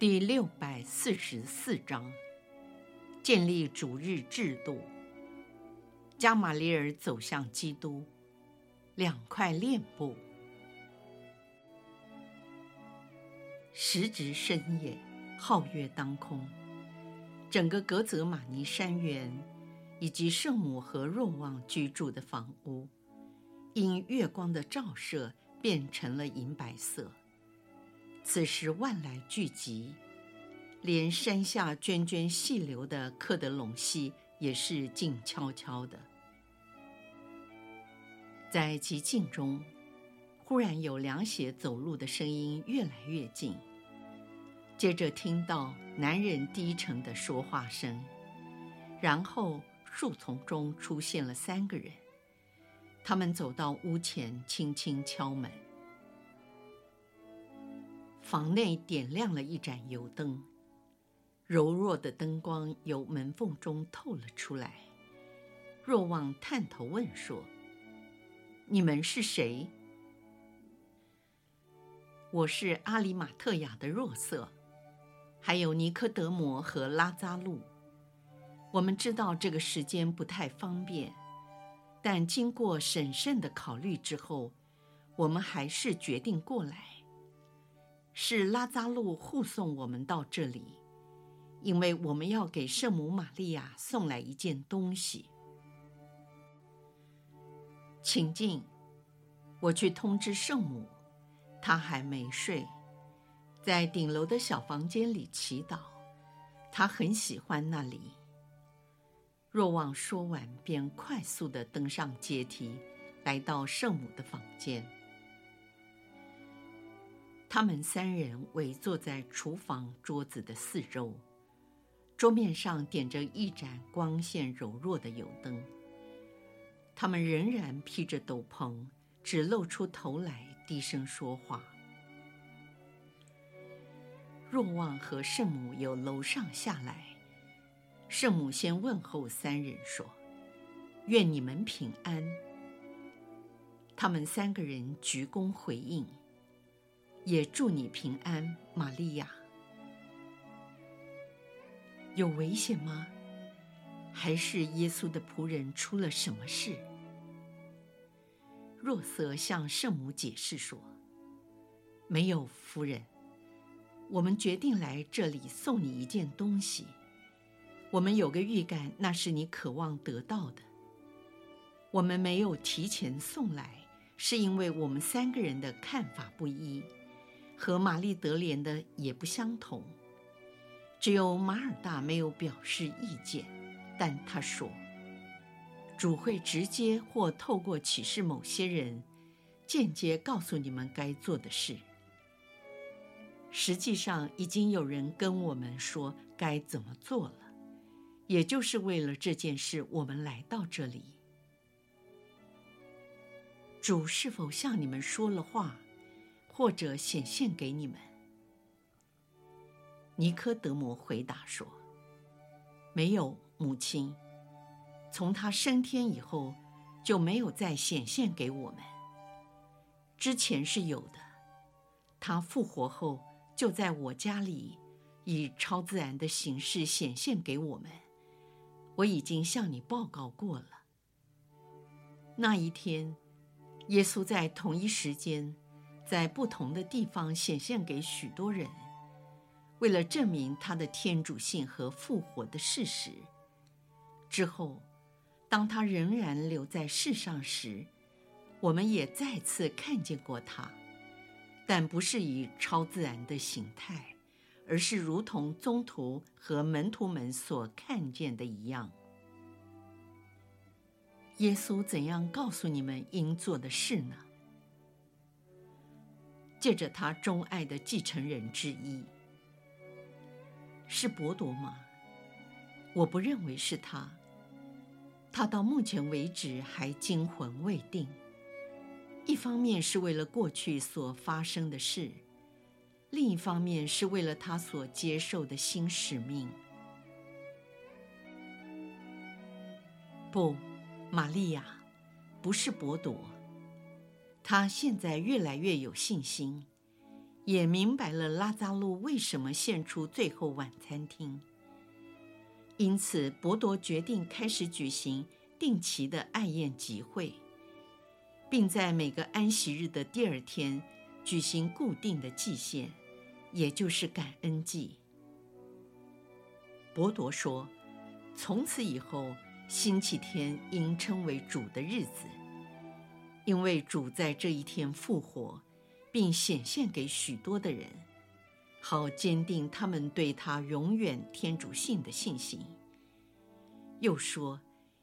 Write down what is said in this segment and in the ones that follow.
第六百四十四章，建立主日制度。加玛列尔走向基督，两块链布。时值深夜，皓月当空，整个格泽玛尼山园以及圣母和若望居住的房屋，因月光的照射变成了银白色。此时万籁俱寂，连山下涓涓细流的科德隆溪也是静悄悄的。在寂静中，忽然有凉鞋走路的声音越来越近，接着听到男人低沉的说话声，然后树丛中出现了三个人，他们走到屋前，轻轻敲门。房内点亮了一盏油灯，柔弱的灯光由门缝中透了出来。若望探头问说：“你们是谁？”“我是阿里马特亚的若瑟，还有尼科德摩和拉扎路。我们知道这个时间不太方便，但经过审慎的考虑之后，我们还是决定过来。”是拉扎路护送我们到这里，因为我们要给圣母玛利亚送来一件东西。请进，我去通知圣母，她还没睡，在顶楼的小房间里祈祷，她很喜欢那里。若望说完，便快速地登上阶梯，来到圣母的房间。他们三人围坐在厨房桌子的四周，桌面上点着一盏光线柔弱的油灯。他们仍然披着斗篷，只露出头来低声说话。若望和圣母由楼上下来，圣母先问候三人说：“愿你们平安。”他们三个人鞠躬回应。也祝你平安，玛利亚。有危险吗？还是耶稣的仆人出了什么事？若瑟向圣母解释说：“没有，夫人。我们决定来这里送你一件东西。我们有个预感，那是你渴望得到的。我们没有提前送来，是因为我们三个人的看法不一。”和玛丽德莲的也不相同，只有马尔大没有表示意见，但他说：“主会直接或透过启示某些人，间接告诉你们该做的事。实际上，已经有人跟我们说该怎么做了，也就是为了这件事，我们来到这里。主是否向你们说了话？”或者显现给你们。尼科德摩回答说：“没有，母亲。从他升天以后，就没有再显现给我们。之前是有的，他复活后就在我家里以超自然的形式显现给我们。我已经向你报告过了。那一天，耶稣在同一时间。”在不同的地方显现给许多人，为了证明他的天主性和复活的事实。之后，当他仍然留在世上时，我们也再次看见过他，但不是以超自然的形态，而是如同宗徒和门徒们所看见的一样。耶稣怎样告诉你们应做的事呢？借着他钟爱的继承人之一，是伯多吗？我不认为是他。他到目前为止还惊魂未定。一方面是为了过去所发生的事，另一方面是为了他所接受的新使命。不，玛利亚，不是伯多。他现在越来越有信心，也明白了拉扎路为什么献出最后晚餐厅。因此，伯多决定开始举行定期的爱宴集会。并在每个安息日的第二天举行固定的祭献，也就是感恩祭。伯多说：“从此以后，星期天应称为主的日子，因为主在这一天复活，并显现给许多的人，好坚定他们对他永远天主性的信心。”又说：“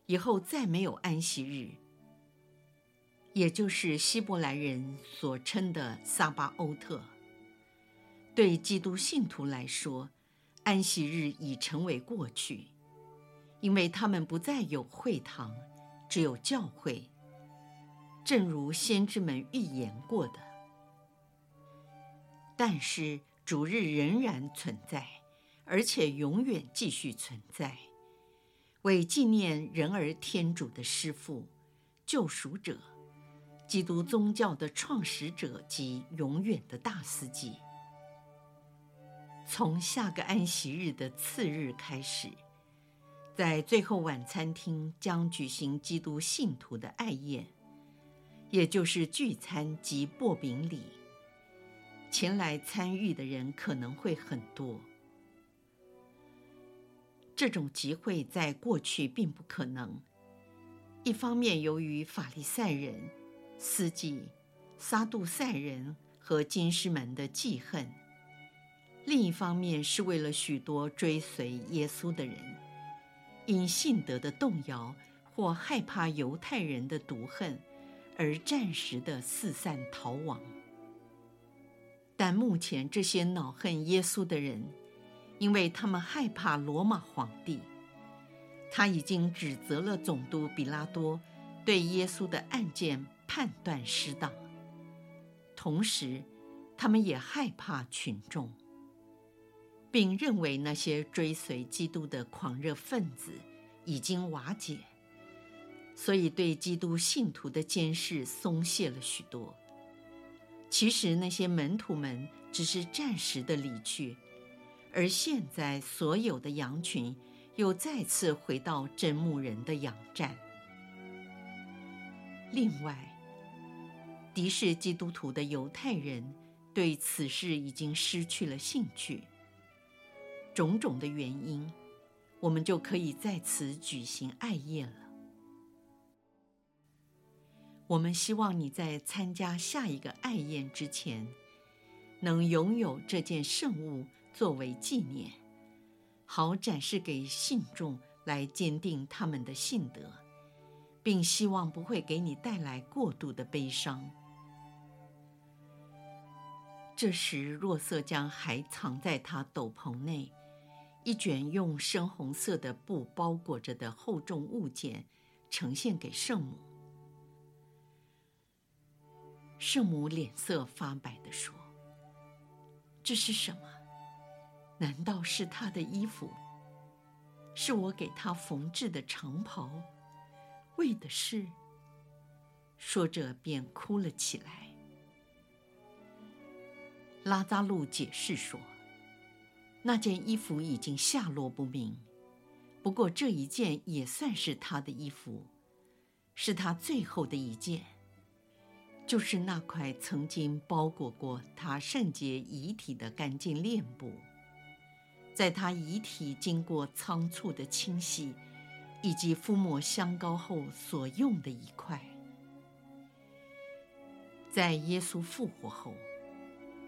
以后再没有安息日。”也就是希伯来人所称的撒巴欧特。对基督信徒来说，安息日已成为过去，因为他们不再有会堂，只有教会。正如先知们预言过的。但是主日仍然存在，而且永远继续存在，为纪念人而天主的师父、救赎者。基督宗教的创始者及永远的大司祭。从下个安息日的次日开始，在最后晚餐厅将举行基督信徒的爱宴，也就是聚餐及擘饼礼。前来参与的人可能会很多。这种集会在过去并不可能，一方面由于法利赛人。司祭、撒杜塞人和金师们的记恨，另一方面是为了许多追随耶稣的人，因信德的动摇或害怕犹太人的毒恨，而暂时的四散逃亡。但目前这些恼恨耶稣的人，因为他们害怕罗马皇帝，他已经指责了总督比拉多对耶稣的案件。判断失当，同时，他们也害怕群众，并认为那些追随基督的狂热分子已经瓦解，所以对基督信徒的监视松懈了许多。其实那些门徒们只是暂时的离去，而现在所有的羊群又再次回到真牧人的羊站。另外，敌视基督徒的犹太人对此事已经失去了兴趣。种种的原因，我们就可以在此举行爱宴了。我们希望你在参加下一个爱宴之前，能拥有这件圣物作为纪念，好展示给信众来坚定他们的信德，并希望不会给你带来过度的悲伤。这时，若瑟将还藏在他斗篷内一卷用深红色的布包裹着的厚重物件呈现给圣母。圣母脸色发白地说：“这是什么？难道是他的衣服？是我给他缝制的长袍，为的是……”说着便哭了起来。拉扎路解释说：“那件衣服已经下落不明，不过这一件也算是他的衣服，是他最后的一件，就是那块曾经包裹过他圣洁遗体的干净殓布，在他遗体经过仓促的清洗以及敷抹香膏后所用的一块，在耶稣复活后。”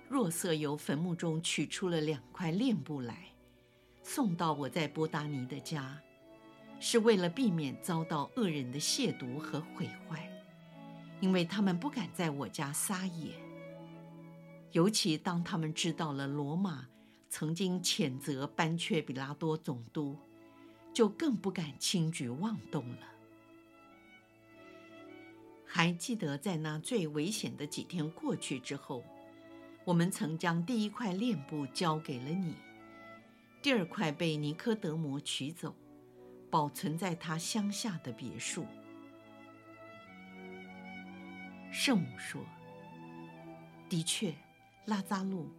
若瑟由坟墓中取出了两块殓布来，送到我在伯达尼的家，是为了避免遭到恶人的亵渎和毁坏，因为他们不敢在我家撒野。尤其当他们知道了罗马曾经谴责班却比拉多总督，就更不敢轻举妄动了。还记得在那最危险的几天过去之后，我们曾将第一块链布交给了你，第二块被尼科德摩取走，保存在他乡下的别墅。圣母说：“的确，拉扎路，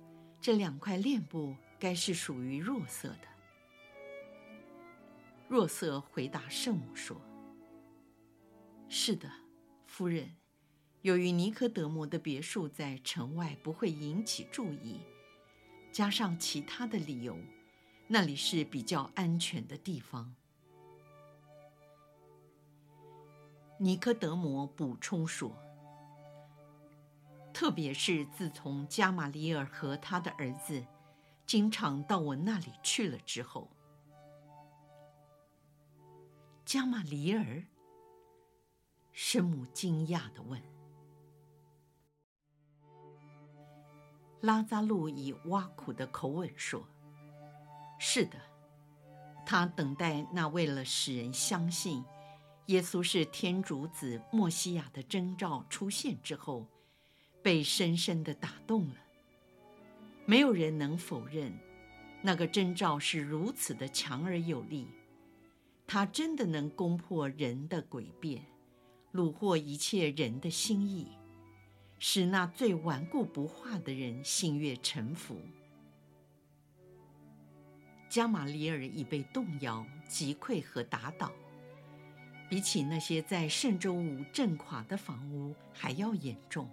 这两块链布该是属于若瑟的。”若瑟回答圣母说：“是的。”夫人，由于尼科德摩的别墅在城外不会引起注意，加上其他的理由，那里是比较安全的地方。尼科德摩补充说：“特别是自从加玛里尔和他的儿子经常到我那里去了之后，加玛里尔。”圣母惊讶的问：“拉扎路以挖苦的口吻说：‘是的，他等待那为了使人相信耶稣是天主子、默西亚的征兆出现之后，被深深的打动了。没有人能否认，那个征兆是如此的强而有力，它真的能攻破人的诡辩。’”虏获一切人的心意，使那最顽固不化的人心悦诚服。加玛里尔已被动摇、击溃和打倒，比起那些在圣周五震垮的房屋还要严重。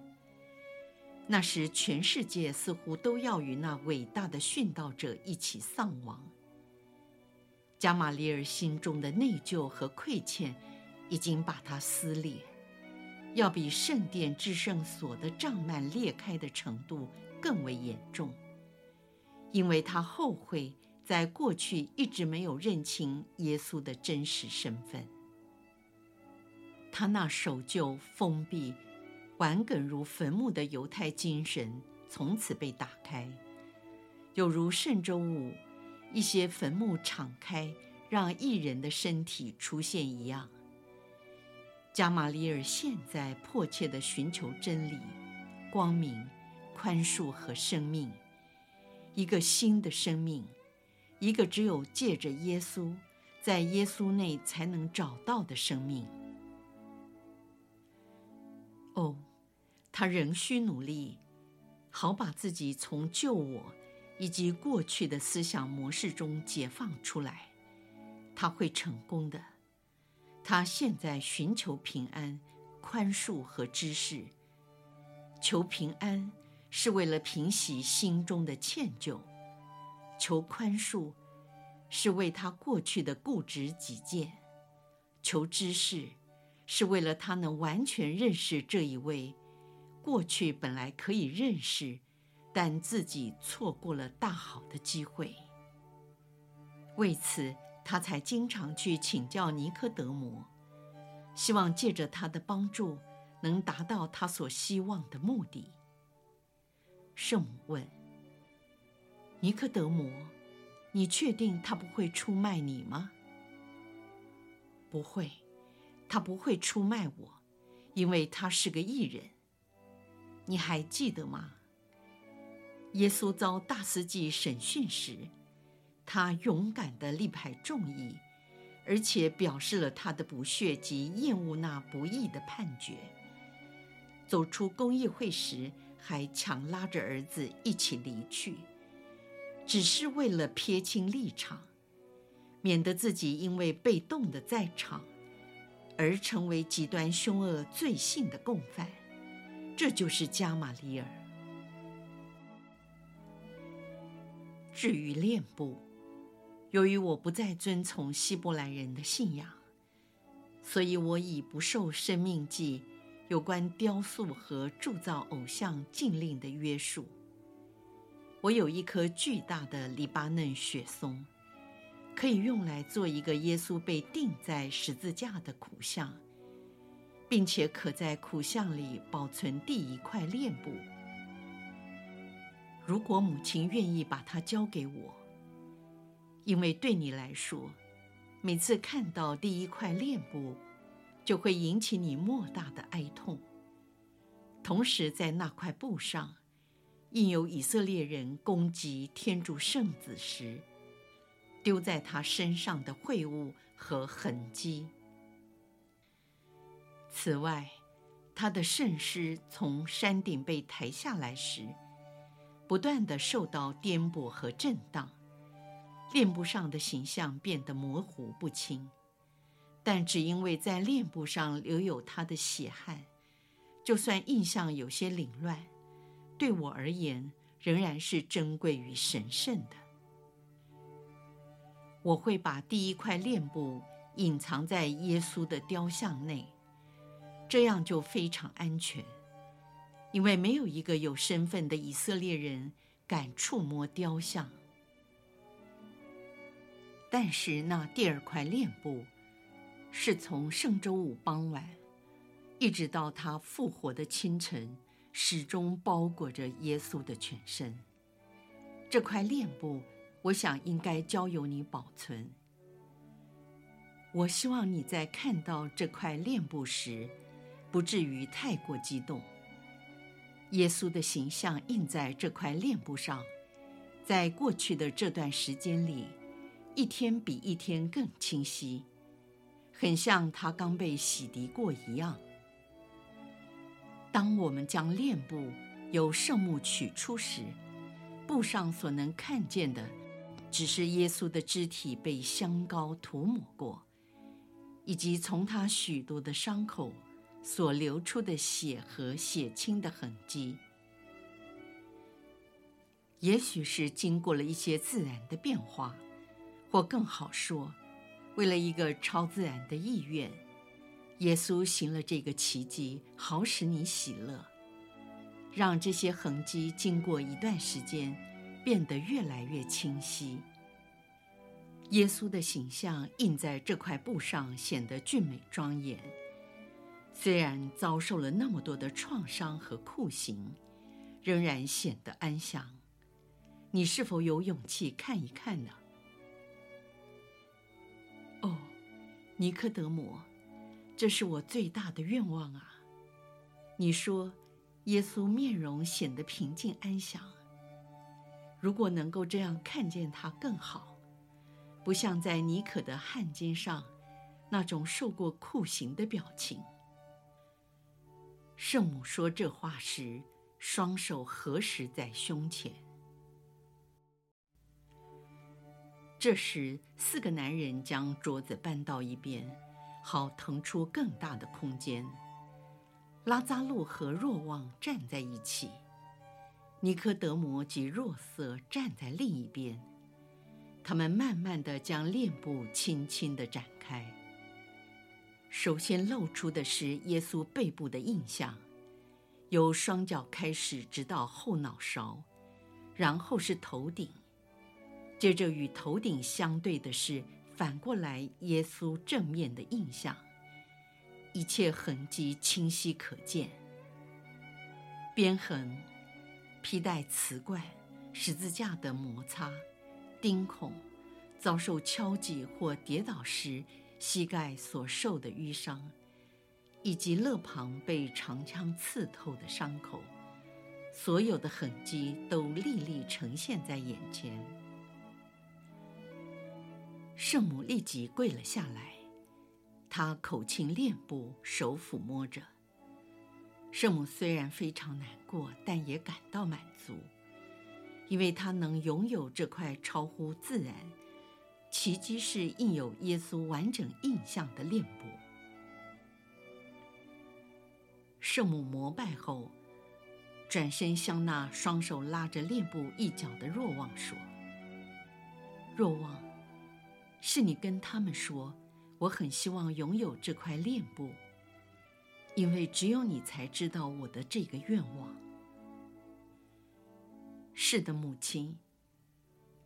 那时，全世界似乎都要与那伟大的殉道者一起丧亡。加玛黎尔心中的内疚和亏欠。已经把它撕裂，要比圣殿至圣所的帐幔裂开的程度更为严重，因为他后悔在过去一直没有认清耶稣的真实身份。他那守旧、封闭、顽梗如坟墓的犹太精神从此被打开，有如圣周五一些坟墓敞开，让异人的身体出现一样。加玛利尔现在迫切地寻求真理、光明、宽恕和生命，一个新的生命，一个只有借着耶稣，在耶稣内才能找到的生命。哦，他仍需努力，好把自己从旧我以及过去的思想模式中解放出来，他会成功的。他现在寻求平安、宽恕和知识。求平安是为了平息心中的歉疚；求宽恕是为他过去的固执己见；求知识是为了他能完全认识这一位过去本来可以认识，但自己错过了大好的机会。为此。他才经常去请教尼科德摩，希望借着他的帮助，能达到他所希望的目的。圣母问：“尼科德摩，你确定他不会出卖你吗？”“不会，他不会出卖我，因为他是个艺人。你还记得吗？耶稣遭大司祭审讯时。”他勇敢地力排众议，而且表示了他的不屑及厌恶那不义的判决。走出公议会时，还强拉着儿子一起离去，只是为了撇清立场，免得自己因为被动的在场，而成为极端凶恶罪行的共犯。这就是加玛利尔。至于恋部。由于我不再遵从希伯来人的信仰，所以我已不受《生命记》有关雕塑和铸造偶像禁令的约束。我有一棵巨大的黎巴嫩雪松，可以用来做一个耶稣被钉在十字架的苦像，并且可在苦像里保存第一块链布。如果母亲愿意把它交给我，因为对你来说，每次看到第一块链布，就会引起你莫大的哀痛。同时，在那块布上，印有以色列人攻击天主圣子时，丢在他身上的秽物和痕迹。此外，他的圣尸从山顶被抬下来时，不断地受到颠簸和震荡，链布上的形象变得模糊不清。但只因为在链布上留有他的血汗，就算印象有些凌乱，对我而言仍然是珍贵与神圣的。我会把第一块链布隐藏在耶稣的雕像内，这样就非常安全。因为没有一个有身份的以色列人敢触摸雕像，但是那第二块链布是从圣周五傍晚一直到他复活的清晨，始终包裹着耶稣的全身。这块链布，我想应该交由你保存。我希望你在看到这块链布时，不至于太过激动。耶稣的形象印在这块链布上，在过去的这段时间里，一天比一天更清晰，很像他刚被洗涤过一样。当我们将链布由圣木取出时，布上所能看见的，只是耶稣的肢体被香膏涂抹过，以及从他许多的伤口。所流出的血和血清的痕迹，也许是经过了一些自然的变化，或更好说，为了一个超自然的意愿，耶稣行了这个奇迹，好使你喜乐，让这些痕迹经过一段时间变得越来越清晰。耶稣的形象印在这块布上，显得俊美庄严。虽然遭受了那么多的创伤和酷刑，仍然显得安详。你是否有勇气看一看呢？哦，尼科德摩，这是我最大的愿望啊！你说，耶稣面容显得平静安详。如果能够这样看见他更好，不像在尼可的汗巾上那种受过酷刑的表情。圣母说这话时，双手合十在胸前。这时，四个男人将桌子搬到一边，好腾出更大的空间。拉扎路和若望站在一起，尼科德摩及若瑟站在另一边。他们慢慢地将链布轻轻地展开。首先露出的是耶稣背部的印象，由双脚开始，直到后脑勺，然后是头顶，接着与头顶相对的是反过来耶稣正面的印象，一切痕迹清晰可见。鞭痕、皮带瓷罐、十字架的摩擦、钉孔、遭受敲击或跌倒时。膝盖所受的淤伤，以及肋旁被长枪刺透的伤口，所有的痕迹都历历呈现在眼前。圣母立即跪了下来，她口亲脸部，手抚摸着。圣母虽然非常难过，但也感到满足，因为她能拥有这块超乎自然。奇迹是印有耶稣完整印象的链布。圣母膜拜后，转身向那双手拉着链布一角的若望说：“若望，是你跟他们说，我很希望拥有这块链布，因为只有你才知道我的这个愿望。”是的，母亲。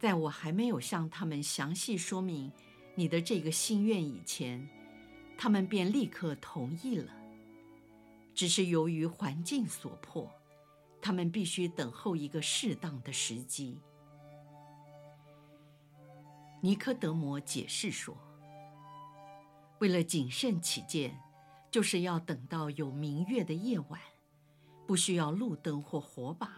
在我还没有向他们详细说明你的这个心愿以前，他们便立刻同意了。只是由于环境所迫，他们必须等候一个适当的时机。尼科德摩解释说：“为了谨慎起见，就是要等到有明月的夜晚，不需要路灯或火把，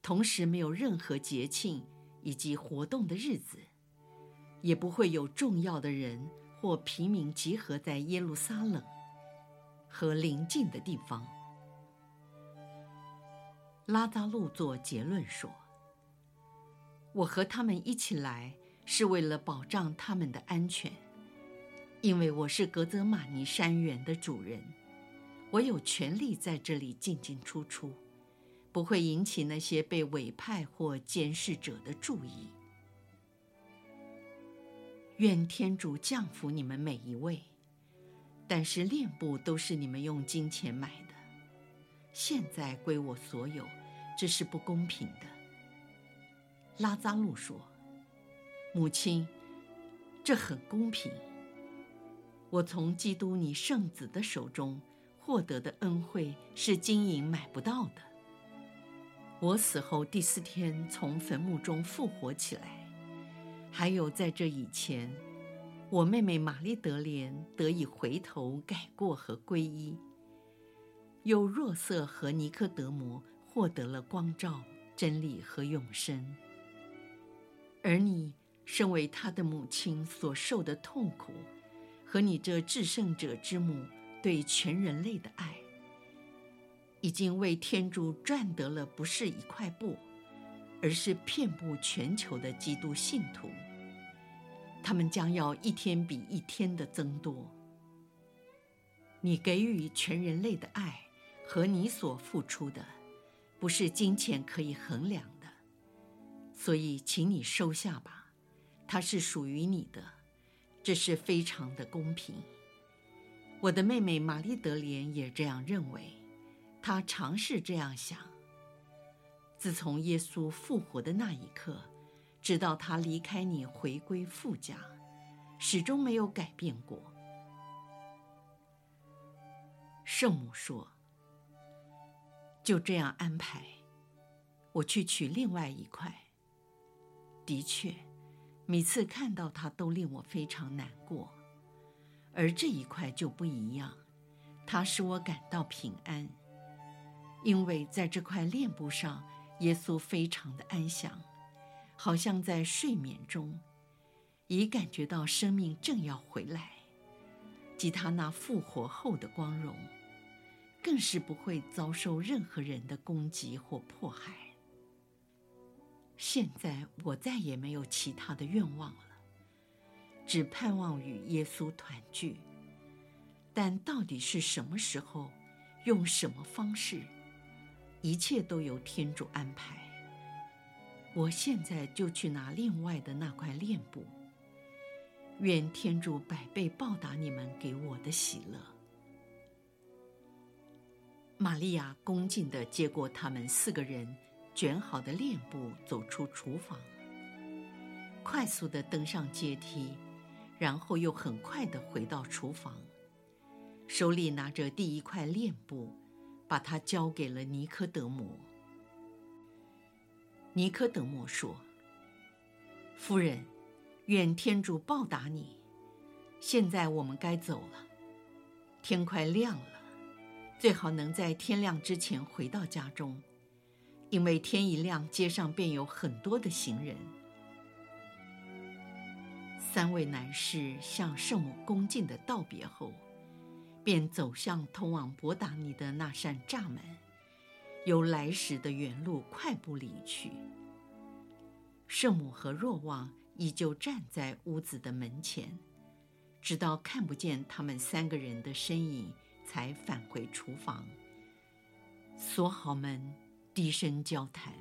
同时没有任何节庆以及活动的日子，也不会有重要的人或平民集合在耶路撒冷和邻近的地方。”拉扎路做结论说：“我和他们一起来。”是为了保障他们的安全，因为我是格泽玛尼山园的主人，我有权利在这里进进出出，不会引起那些被委派或监视者的注意。愿天主降福你们每一位，但是恋部都是你们用金钱买的，现在归我所有，这是不公平的。拉扎路说。母亲，这很公平。我从基督你圣子的手中获得的恩惠是金银买不到的。我死后第四天从坟墓中复活起来，还有在这以前，我妹妹玛丽德莲得以回头改过和皈依，又若瑟和尼科德摩获得了光照、真理和永生，而你。身为他的母亲所受的痛苦，和你这至圣者之母对全人类的爱，已经为天主赚得了不是一块布，而是遍布全球的基督信徒。他们将要一天比一天的增多。你给予全人类的爱和你所付出的，不是金钱可以衡量的，所以请你收下吧。它是属于你的，这是非常的公平。我的妹妹玛丽德莲也这样认为，他尝试这样想。自从耶稣复活的那一刻，直到他离开你回归父家，始终没有改变过。圣母说：“就这样安排，我去取另外一块。”的确。每次看到它都令我非常难过，而这一块就不一样，它使我感到平安，因为在这块链布上，耶稣非常的安详，好像在睡眠中，已感觉到生命正要回来，及他那复活后的光荣，更是不会遭受任何人的攻击或迫害。现在我再也没有其他的愿望了，只盼望与耶稣团聚。但到底是什么时候，用什么方式，一切都由天主安排。我现在就去拿另外的那块链布。愿天主百倍报答你们给我的喜乐。玛利亚恭敬地接过他们四个人。卷好的链布，走出厨房，快速地登上阶梯，然后又很快地回到厨房，手里拿着第一块链布，把它交给了尼科德摩。尼科德摩说：“夫人，愿天主报答你。现在我们该走了，天快亮了，最好能在天亮之前回到家中。”因为天一亮，街上便有很多的行人。三位男士向圣母恭敬的道别后，便走向通往伯达尼的那扇栅门，由来时的原路快步离去。圣母和若望依旧站在屋子的门前，直到看不见他们三个人的身影，才返回厨房，锁好门。低声交谈。